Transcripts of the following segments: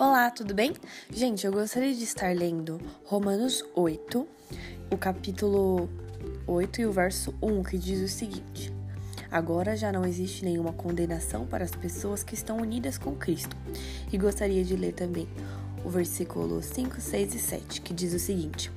Olá, tudo bem? Gente, eu gostaria de estar lendo Romanos 8, o capítulo 8 e o verso 1, que diz o seguinte: Agora já não existe nenhuma condenação para as pessoas que estão unidas com Cristo. E gostaria de ler também o versículo 5, 6 e 7, que diz o seguinte: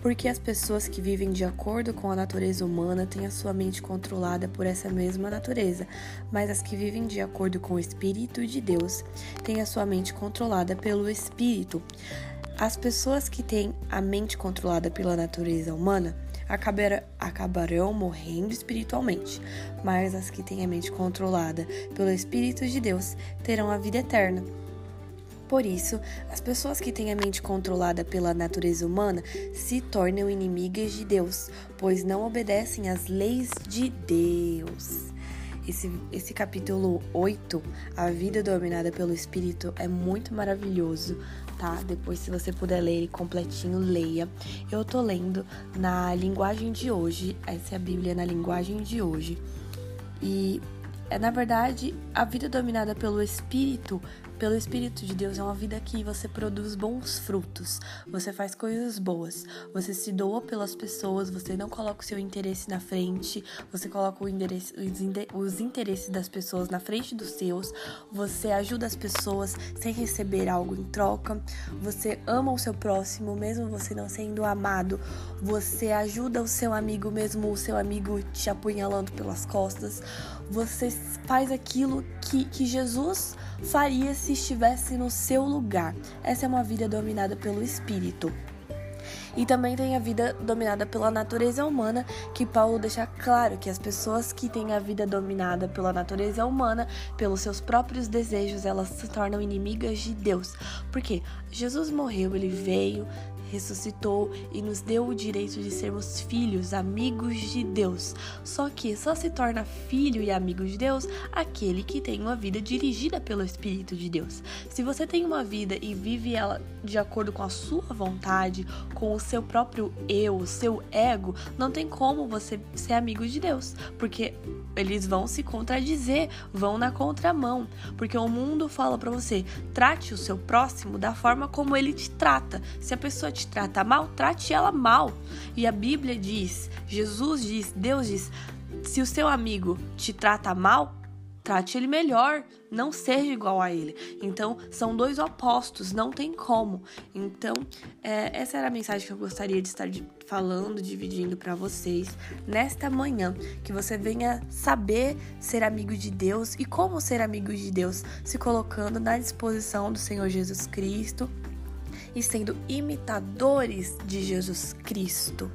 porque as pessoas que vivem de acordo com a natureza humana têm a sua mente controlada por essa mesma natureza, mas as que vivem de acordo com o Espírito de Deus têm a sua mente controlada pelo Espírito. As pessoas que têm a mente controlada pela natureza humana acabarão morrendo espiritualmente, mas as que têm a mente controlada pelo Espírito de Deus terão a vida eterna. Por isso, as pessoas que têm a mente controlada pela natureza humana se tornam inimigas de Deus, pois não obedecem às leis de Deus. Esse, esse capítulo 8, A Vida Dominada pelo Espírito, é muito maravilhoso, tá? Depois, se você puder ler ele completinho, leia. Eu tô lendo na linguagem de hoje, essa é a Bíblia na linguagem de hoje. E é na verdade a vida dominada pelo espírito pelo Espírito de Deus é uma vida que você produz bons frutos, você faz coisas boas, você se doa pelas pessoas, você não coloca o seu interesse na frente, você coloca os interesses das pessoas na frente dos seus, você ajuda as pessoas sem receber algo em troca, você ama o seu próximo mesmo você não sendo amado, você ajuda o seu amigo mesmo o seu amigo te apunhalando pelas costas, você faz aquilo que, que Jesus faria se estivesse no seu lugar. Essa é uma vida dominada pelo Espírito. E também tem a vida dominada pela natureza humana, que Paulo deixa claro que as pessoas que têm a vida dominada pela natureza humana, pelos seus próprios desejos, elas se tornam inimigas de Deus. Porque Jesus morreu, ele veio, ressuscitou e nos deu o direito de sermos filhos, amigos de Deus. Só que só se torna filho e amigo de Deus aquele que tem uma vida dirigida pelo Espírito de Deus. Se você tem uma vida e vive ela de acordo com a sua vontade, com o seu próprio eu, o seu ego, não tem como você ser amigo de Deus, porque eles vão se contradizer, vão na contramão, porque o mundo fala para você, trate o seu próximo da forma como ele te trata. Se a pessoa te trata mal, trate ela mal. E a Bíblia diz, Jesus diz, Deus diz: se o seu amigo te trata mal, trate ele melhor, não seja igual a ele. Então, são dois opostos, não tem como. Então, é, essa era a mensagem que eu gostaria de estar falando, dividindo para vocês nesta manhã. Que você venha saber ser amigo de Deus e como ser amigo de Deus, se colocando na disposição do Senhor Jesus Cristo e sendo imitadores de Jesus Cristo.